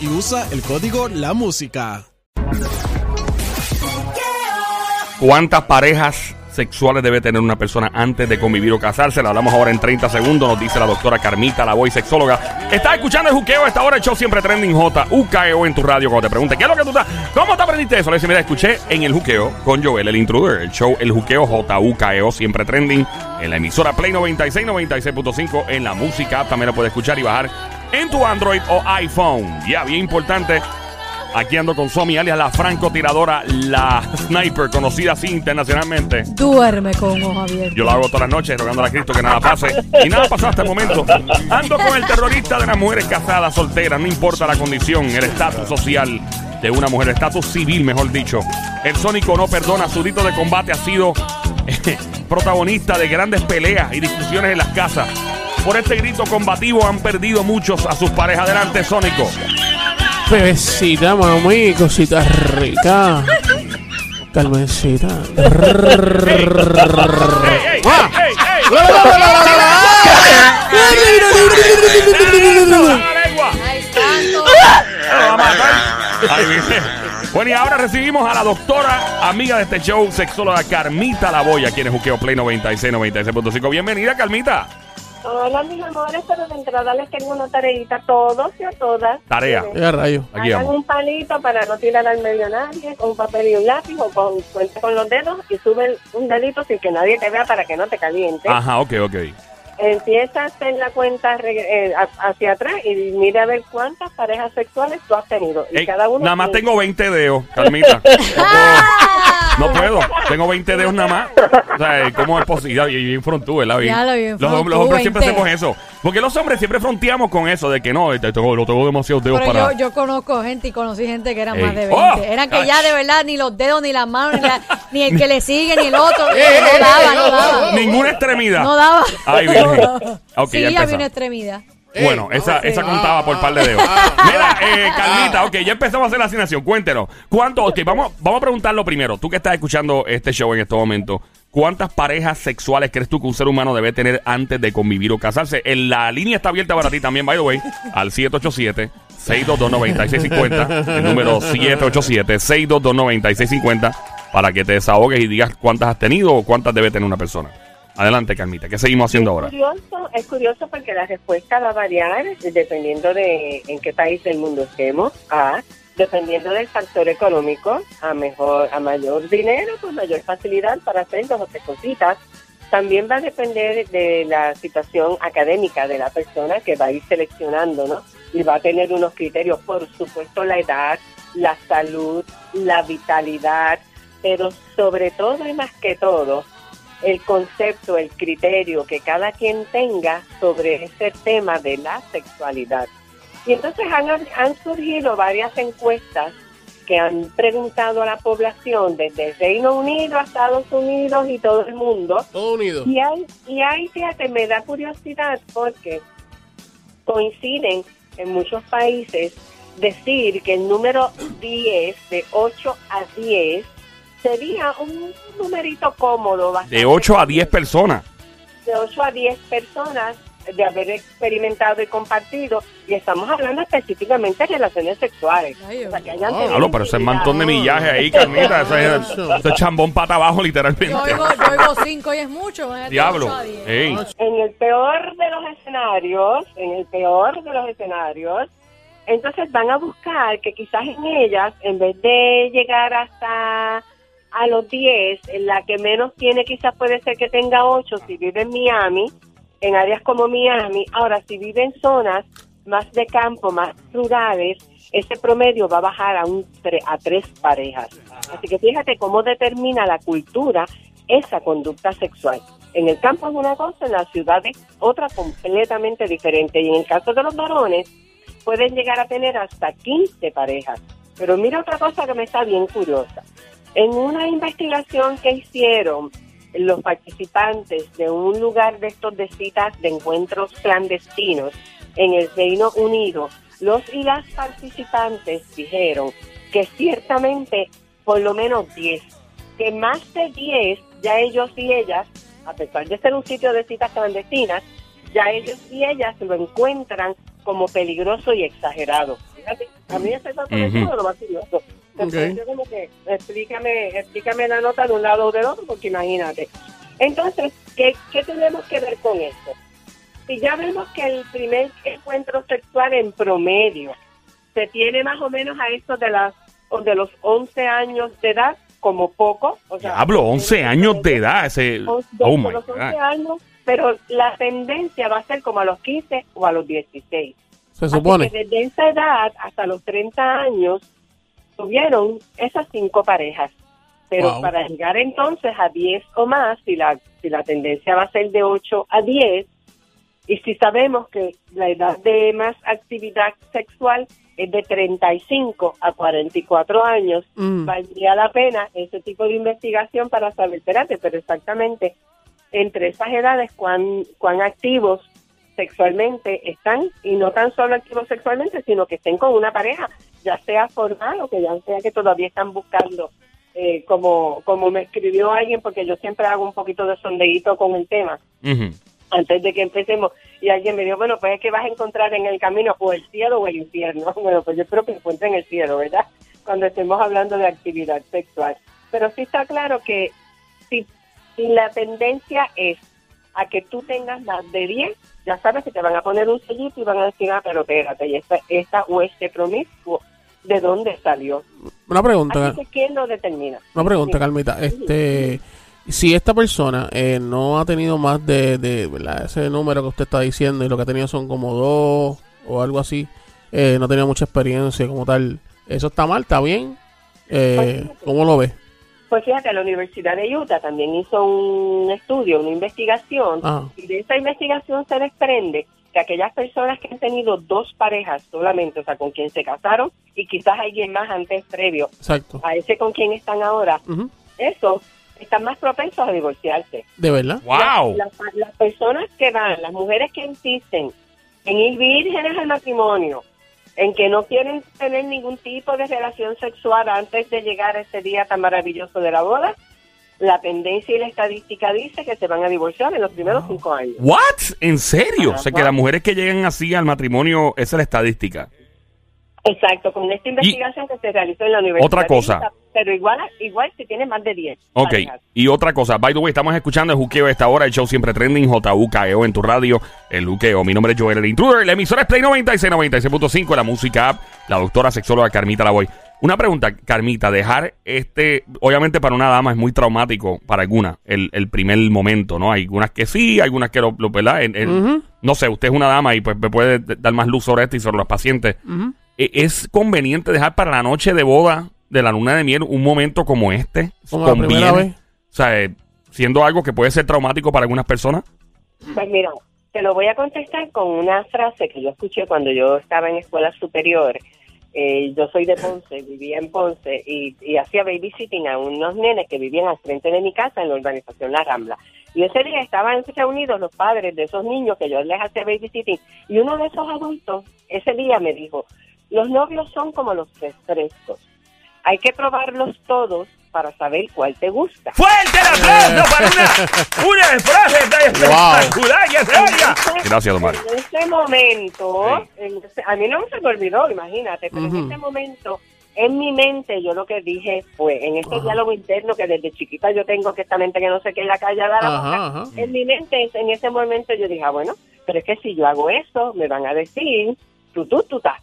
Y usa el código La Música. ¿Cuántas parejas sexuales debe tener una persona antes de convivir o casarse? La hablamos ahora en 30 segundos, nos dice la doctora Carmita, la voy sexóloga. Estás escuchando el juqueo esta hora, el show siempre trending J, UKEO en tu radio. Cuando te pregunte, ¿qué es lo que tú estás? ¿Cómo te aprendiste eso? Le dice, mira, escuché en el juqueo con Joel, el intruder, el show El Juqueo J, UKEO, siempre trending, en la emisora Play 96, 96.5, en la música, también lo puedes escuchar y bajar en tu Android o iPhone. Ya, bien importante. Aquí ando con Somi, alias la francotiradora, la sniper, conocida así internacionalmente. Duerme con ojos abiertos. Yo lo hago todas las noches rogando a Cristo que nada pase. Y nada pasado hasta el momento. Ando con el terrorista de las mujeres casadas, solteras, no importa la condición, el estatus social de una mujer, el estatus civil, mejor dicho. El Sónico no perdona, su rito de combate ha sido protagonista de grandes peleas y discusiones en las casas. Por este grito combativo han perdido muchos a sus parejas. Adelante, Sónico. Bebecita, mami, cosita rica. Calmecita. ¡Ey, ey, ey, ey! ¡Eso, la lengua! ¡Ay, santo! ¡Lo va a matar! Ahí viene. Bueno, y ahora recibimos a la doctora, amiga de este show, sexóloga Carmita Lavoya, quien es Juqueo Play 96, 96.5. Bienvenida, Carmita. Hola, mis amores, pero de entrada les tengo una tareita a todos y a todas. Tarea. Rayo. Aquí Hagan vamos. un palito para no tirar al medio a nadie, con un papel y un lápiz o con, cuenta con los dedos y sube un dedito sin que nadie te vea para que no te caliente. Ajá, ok, ok. Empieza a hacer la cuenta eh, a- hacia atrás y mira a ver cuántas parejas sexuales tú has tenido. Y Ey, cada uno nada más tiene- tengo 20 dedos, Carmita. No puedo. Tengo 20 dedos nada más. O sea, ¿cómo es posible? Y bien frontú, ¿verdad? Bien. Ya lo bien los, los hombres siempre 20. hacemos eso. Porque los hombres siempre fronteamos con eso de que no, te tengo, lo tengo demasiados dedos Pero para. yo, yo conozco gente y conocí gente que eran Ey. más de 20. ¡Oh! Eran que ya de verdad ni los dedos, ni las manos, ni, la- ni el que le sigue, ni el otro. no daba, no daba. Ninguna extremidad. No daba. Ay, virgen. Ok, sí, había empezamos. una extremidad. Bueno, esa, esa contaba por par de dedos. Mira, eh, Carlita, ok, ya empezamos a hacer la asignación. Cuéntenos. ¿Cuánto? Ok, vamos, vamos a preguntarlo primero. Tú que estás escuchando este show en este momento, ¿cuántas parejas sexuales crees tú que un ser humano debe tener antes de convivir o casarse? En la línea está abierta para ti también, by the way, al 787. 622-9650, el número 787-622-9650, para que te desahogues y digas cuántas has tenido o cuántas debe tener una persona. Adelante, Carmita, ¿qué seguimos haciendo ahora? Es curioso, es curioso porque la respuesta va a variar dependiendo de en qué país del mundo estemos. A, dependiendo del factor económico, a mejor, a mayor dinero, pues mayor facilidad para hacer dos o tres cositas. También va a depender de la situación académica de la persona que va a ir seleccionando, ¿no? Y va a tener unos criterios, por supuesto, la edad, la salud, la vitalidad, pero sobre todo y más que todo, el concepto, el criterio que cada quien tenga sobre ese tema de la sexualidad. Y entonces han, han surgido varias encuestas que han preguntado a la población desde Reino Unido a Estados Unidos y todo el mundo. Todo unido. Y hay, y hay, fíjate, me da curiosidad porque coinciden en muchos países decir que el número 10, de 8 a 10, sería un numerito cómodo. bastante De 8 a 10 personas. de 8 a 10 personas de haber experimentado y compartido, y estamos hablando específicamente de relaciones sexuales. Ay, O sea, que hayan Oh, Diablo, pero ese mantón de millaje ahí, Carmita, ese, ese chambón pata abajo, literalmente. Yo oigo, yo oigo cinco y es mucho. Diablo. En el peor de los escenarios, en el peor de los escenarios, entonces van a buscar que quizás en ellas, en vez de llegar hasta a los 10, en la que menos tiene quizás puede ser que tenga 8 si vive en Miami, en áreas como Miami. Ahora, si vive en zonas más de campo, más rurales, ese promedio va a bajar a, un a tres parejas. Así que fíjate cómo determina la cultura esa conducta sexual. En el campo es una cosa, en la ciudad es otra completamente diferente. Y en el caso de los varones, pueden llegar a tener hasta 15 parejas. Pero mira otra cosa que me está bien curiosa. En una investigación que hicieron los participantes de un lugar de estos de citas de encuentros clandestinos en el Reino Unido, los y las participantes dijeron que ciertamente por lo menos 10, que más de 10 ya ellos y ellas, a pesar de ser un sitio de citas clandestinas, ya ellos y ellas lo encuentran como peligroso y exagerado. Fíjate, a mí ese dato estuvo lo más curioso. Entonces, yo como que explícame, explícame la nota de un lado o del otro, porque imagínate. Entonces, ¿qué, ¿qué tenemos que ver con esto? Si ya vemos que el primer encuentro sexual en promedio se tiene más o menos a eso de las o de los 11 años de edad, como poco. O sea, Diablo, 11 años de edad. Ese, oh de my los 11 God. años, pero la tendencia va a ser como a los 15 o a los 16. Se supone. que desde esa edad hasta los 30 años tuvieron esas cinco parejas. Pero Wow. para llegar entonces a 10 o más, si la, si la tendencia va a ser de 8 a 10, y si sabemos que la edad de más actividad sexual es de 35 a 44 años, Mm. valdría la pena ese tipo de investigación para saber, espérate, pero exactamente entre esas edades cuán, cuán activos sexualmente están y no tan solo activos sexualmente, sino que estén con una pareja, ya sea formal o que ya sea que todavía están buscando, eh, como, como me escribió alguien, porque yo siempre hago un poquito de sondeíto con el tema antes de que empecemos y alguien me dijo, bueno, pues es que vas a encontrar en el camino o el cielo o el infierno. Bueno, pues yo espero que encuentren el cielo, ¿verdad? Cuando estemos hablando de actividad sexual. Pero sí está claro que si, si la tendencia es a que tú tengas más de 10, ya sabes que te van a poner un sellito y van a decir, ah, pero espérate, y esta, esta o este promiscuo, ¿de dónde salió? Una pregunta. Así que ¿quién lo determina? Una pregunta, Sí. Carmita. Este, si esta persona eh, no ha tenido más de, de ¿verdad? ese número que usted está diciendo y lo que ha tenido son como dos o algo así, eh, no tenía mucha experiencia como tal, ¿eso está mal? ¿Está bien? Eh, ¿Cómo lo ves? Pues fíjate, la Universidad de Utah también hizo un estudio, una investigación, Ah. y de esa investigación se desprende que aquellas personas que han tenido dos parejas solamente, o sea, con quien se casaron y quizás alguien más antes previo Exacto. a ese con quien están ahora, Ujú. eso están más propensos a divorciarse. ¿De verdad? ¡Wow! Las, las- las personas que van, las mujeres que insisten en ir vírgenes al matrimonio, en que no quieren tener ningún tipo de relación sexual antes de llegar a ese día tan maravilloso de la boda, la tendencia y la estadística dice que se van a divorciar en los primeros cinco años. ¿What? ¿En serio? O sea, que las mujeres que llegan así al matrimonio, esa es la estadística. Exacto, con esta investigación que se realizó en la Universidad. Otra cosa. Utah, pero igual, igual si tiene más de 10. Ok, parejas. y otra cosa, by the way, estamos escuchando el juqueo a esta hora, el show siempre trending, JUKEO en tu radio, el juqueo. Mi nombre es Joel el Intruder, la emisora es Play 96, 96.5, la música app, la doctora sexóloga Carmita Lavoy. Una pregunta, Carmita, dejar este, obviamente para una dama es muy traumático, para algunas, el, el primer momento, ¿no? Hay algunas que sí, algunas que lo, lo ¿verdad? No sé, usted es una dama y pues me puede dar más luz sobre esto y sobre los pacientes. ¿E- ¿Es conveniente dejar para la noche de boda de la luna de miel un momento como este? Como ¿Conviene? vez. O sea, eh, siendo algo que puede ser traumático para algunas personas. Pues mira, te lo voy a contestar con una frase que yo escuché cuando yo estaba en escuela superior. Eh, yo soy de Ponce, vivía en Ponce y, y hacía babysitting a unos nenes que vivían al frente de mi casa en la urbanización La Rambla. Y ese día estaban reunidos los padres de esos niños que yo les hacía babysitting y uno de esos adultos ese día me dijo, los novios son como los refrescos. hay que probarlos todos para saber cuál te gusta. ¡Fuerte el aplauso para una, una frase tan espectacular que se oiga! Gracias, don Mario. En ese momento, en ese- a mí no se me olvidó, imagínate, pero en ese momento, en mi mente, yo lo que dije fue, en este diálogo interno que desde chiquita yo tengo, que esta mente que no sé qué es la callada la boca, en mi mente, en ese momento yo dije, ah, bueno, pero es que si yo hago eso, me van a decir, tú, tú, tú, ta.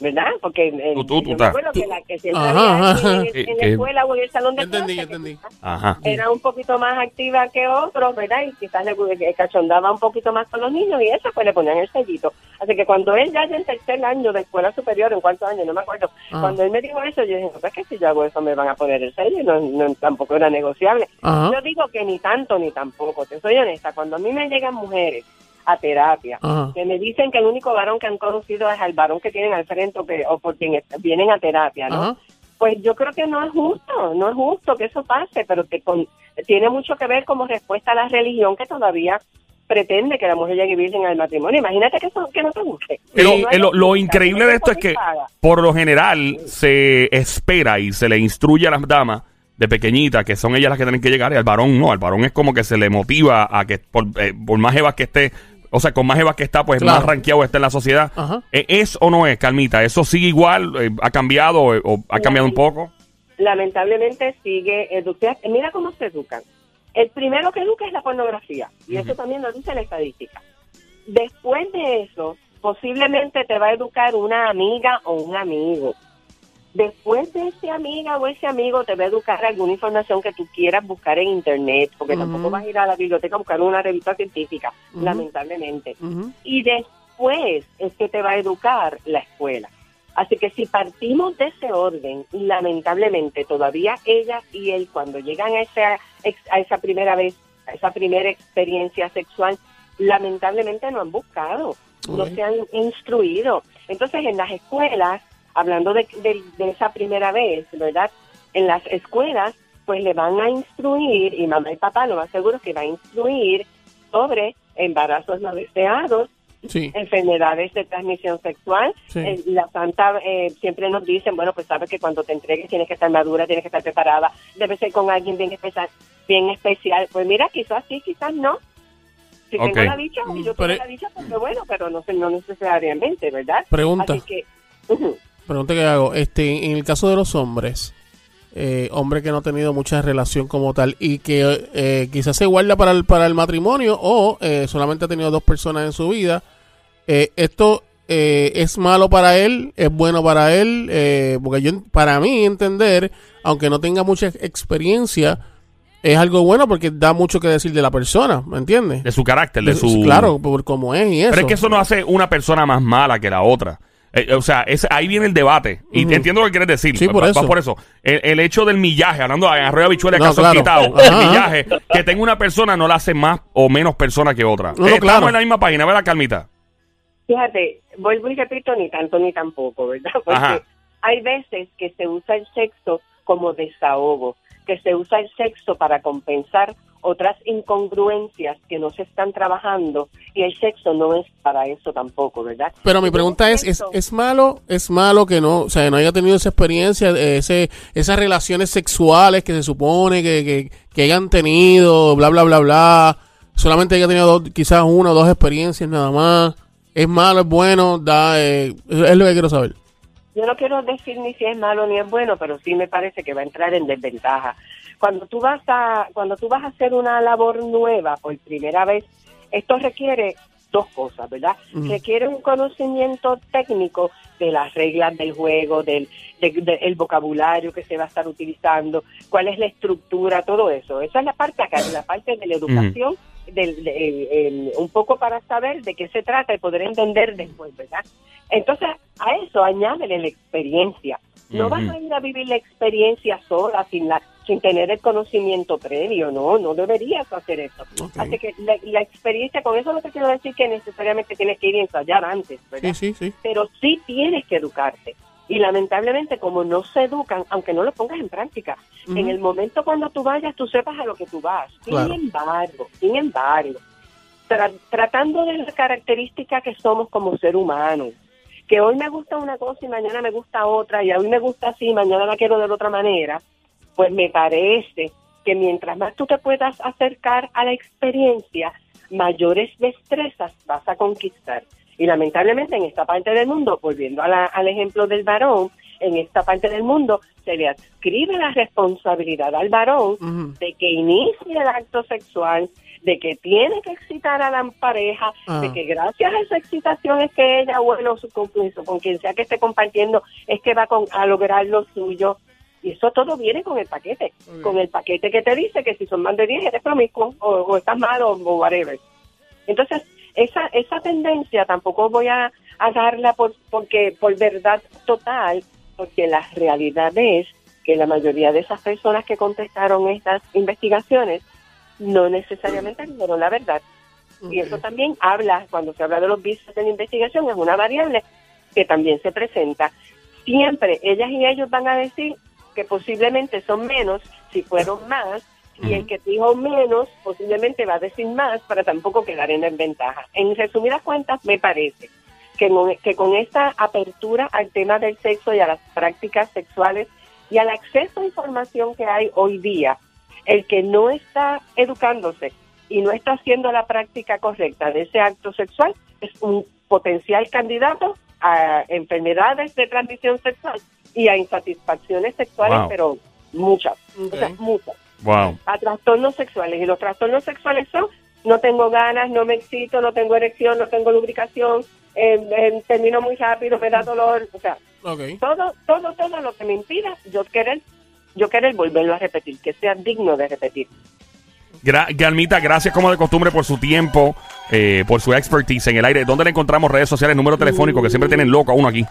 ¿Verdad? Porque eh, Tú, tú, tú, yo ta. me acuerdo que la que siempre había en, en la escuela o en el salón de Entendí, clase que entendí. Ajá. era un poquito más activa que otros, ¿verdad? Y quizás le le cachondaba un poquito más con los niños y eso, pues le ponían el sellito. Así que cuando él ya en tercer año de escuela superior, en cuarto año, no me acuerdo, Ajá. cuando él me dijo eso, yo dije, no, pues que si yo hago eso me van a poner el sello y no, no- tampoco era negociable. Ajá. Yo digo que ni tanto ni tampoco, te soy honesta, cuando a mí me llegan mujeres a terapia, Ajá. que me dicen que el único varón que han conocido es el varón que tienen al frente o, que, o por quien vienen a terapia, ¿no? Ajá. Pues yo creo que no es justo, no es justo que eso pase, pero que con- tiene mucho que ver como respuesta a la religión que todavía pretende que la mujer llegue virgen al matrimonio. Imagínate que eso que no te guste. Pero No eh, lo, lo increíble de esto es que, por lo general, se espera y se le instruye a las damas de pequeñita, que son ellas las que tienen que llegar, y al varón no. Al varón es como que se le motiva a que, por, eh, por más evas que esté, o sea, con más evas que está, pues Claro. más rankeado está en la sociedad. Ajá. Eh, ¿Es o no es, Calmita? ¿Eso sigue igual? Eh, ¿Ha cambiado eh, o ha cambiado un poco? lamentablemente sigue educar. Mira cómo se educan. El primero que educa es la pornografía, y eso también lo dice la estadística. Después de eso, posiblemente te va a educar una amiga o un amigo. Después de ese amiga o ese amigo te va a educar alguna información que tú quieras buscar en internet, porque tampoco vas a ir a la biblioteca a buscar una revista científica, lamentablemente. Y después es que te va a educar la escuela. Así que si partimos de ese orden, lamentablemente todavía ella y él cuando llegan a esa, a esa primera vez, a esa primera experiencia sexual, lamentablemente no han buscado, no se han instruido. Entonces en las escuelas, hablando de, de- de esa primera vez, ¿verdad? En las escuelas pues le van a instruir, y mamá y papá lo más seguro que va a instruir sobre embarazos no deseados, Sí. enfermedades de transmisión sexual. Sí. Eh, la Santa eh, siempre nos dicen, bueno, pues sabes que cuando te entregues tienes que estar madura, tienes que estar preparada, debe ser con alguien bien especial. Bien especial. Pues mira, quizás sí, quizás no. Si tengo la dicha, y yo Mm, pero- tengo la dicha, pues bueno, pero no, no necesariamente, ¿verdad? Pregunta. Así que. Pregunta que hago. Este, en el caso de los hombres, eh, hombre que no ha tenido mucha relación como tal y que eh, quizás se guarda para el, para el matrimonio o eh, solamente ha tenido dos personas en su vida, eh, esto eh, es malo para él, es bueno para él, porque yo, para mí entender, aunque no tenga mucha experiencia, es algo bueno porque da mucho que decir de la persona, ¿me entiendes? De su carácter, de su... Claro, por cómo es y eso. Pero es que eso no hace una persona más mala que la otra. Eh, o sea, es, ahí viene el debate. Y Ujú. entiendo lo que quieres decir. Sí, por Va- va eso. por eso. El, el hecho del millaje, hablando de arroyo habichuela, No, caso claro. quitado, Ajá. el millaje, que tenga una persona no la hace más o menos persona que otra. No, no, Estamos en la misma página, ¿verdad, Calmita? Fíjate, vuelvo y repito, ni tanto ni tampoco, ¿verdad? Porque Ajá. hay veces que se usa el sexo como desahogo, que se usa el sexo para compensar otras incongruencias que no se están trabajando y el sexo no es para eso tampoco, ¿verdad? Pero mi pregunta es, ¿es, malo, es malo que no, o sea, no haya tenido esa experiencia, eh, ese, esas relaciones sexuales que se supone que, que, que hayan tenido, bla, bla, bla, bla, solamente haya tenido dos- quizás una o dos experiencias nada más, es malo, es bueno, da, eh, es lo que quiero saber. Yo no quiero decir ni si es malo ni es bueno, pero sí me parece que va a entrar en desventaja. Cuando tú vas a cuando tú vas a hacer una labor nueva por primera vez, esto requiere dos cosas, ¿verdad? Requiere un conocimiento técnico de las reglas del juego, del de- de- el vocabulario que se va a estar utilizando, cuál es la estructura, todo eso. Esa es la parte acá, la parte de la educación, del, de- el- un poco para saber de qué se trata y poder entender después, ¿verdad? Entonces, a eso añádele la experiencia. No vas a ir a vivir la experiencia sola, sin la sin tener el conocimiento previo, no, no deberías hacer eso. Así que la, la experiencia, con eso no te quiero decir que necesariamente tienes que ir a ensayar antes, ¿verdad? Sí, sí, sí. pero sí tienes que educarte. Y lamentablemente, como no se educan, aunque no lo pongas en práctica, en el momento cuando tú vayas, tú sepas a lo que tú vas. Sin embargo, sin embargo, tra- tratando de la característica que somos como ser humano, que hoy me gusta una cosa y mañana me gusta otra, y hoy me gusta así y mañana la quiero de otra manera, pues me parece que mientras más tú te puedas acercar a la experiencia, mayores destrezas vas a conquistar. Y lamentablemente en esta parte del mundo, volviendo a la- al ejemplo del varón, en esta parte del mundo se le adscribe la responsabilidad al varón de que inicie el acto sexual, de que tiene que excitar a la pareja, Ah. de que gracias a esa excitación es que ella, bueno, su compromiso con quien sea que esté compartiendo, es que va con- a lograr lo suyo. Y eso todo viene con el paquete, con el paquete que te dice que si son más de 10 eres promiscuo o, o estás mal o, whatever. Entonces, esa, esa tendencia tampoco voy a, a darla por, porque, por verdad total, porque la realidad es que la mayoría de esas personas que contestaron estas investigaciones no necesariamente dijeron la verdad. Y eso también habla, cuando se habla de los vicios de la investigación, es una variable que también se presenta. Siempre ellas y ellos van a decir que posiblemente son menos si fueron más, y el que dijo menos posiblemente va a decir más para tampoco quedar en desventaja. En resumidas cuentas, me parece que, con- que con esta apertura al tema del sexo y a las prácticas sexuales y al acceso a información que hay hoy día, el que no está educándose y no está haciendo la práctica correcta de ese acto sexual es un potencial candidato a enfermedades de transmisión sexual y a insatisfacciones sexuales, Wow. pero muchas, o sea, Ok. muchas Wow. a trastornos sexuales. Y los trastornos sexuales son, no tengo ganas, no me excito, no tengo erección, no tengo lubricación, eh, eh, termino muy rápido, me da dolor, o sea, todo, todo, todo lo que me impida yo querer, yo querer volverlo a repetir, que sea digno de repetir. Gra Galmita, gracias como de costumbre por su tiempo, eh, por su expertise en el aire. ¿Dónde le encontramos redes sociales, número telefónico que siempre tienen loco a uno aquí?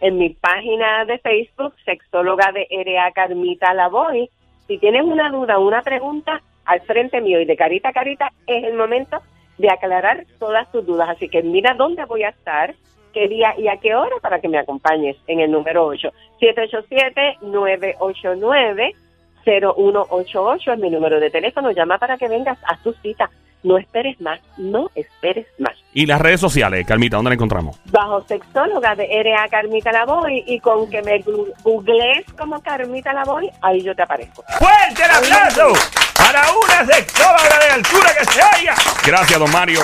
En mi página de Facebook, sexóloga de RA Carmita Lavoy, si tienes una duda, una pregunta, al frente mío y de carita a carita, es el momento de aclarar todas tus dudas. Así que mira dónde voy a estar, qué día y a qué hora para que me acompañes en el número 8. 787-989-0188 es mi número de teléfono. Llama para que vengas a tu cita. No esperes más, no esperes más. Y las redes sociales, Calmita, ¿dónde la encontramos? bajo sexóloga de RA Carmita Lavoy y con que me googlees como Carmita Lavoy, ahí yo te aparezco. ¡Fuerte el aplauso para una sexóloga de altura que se haya! Gracias, don Mario.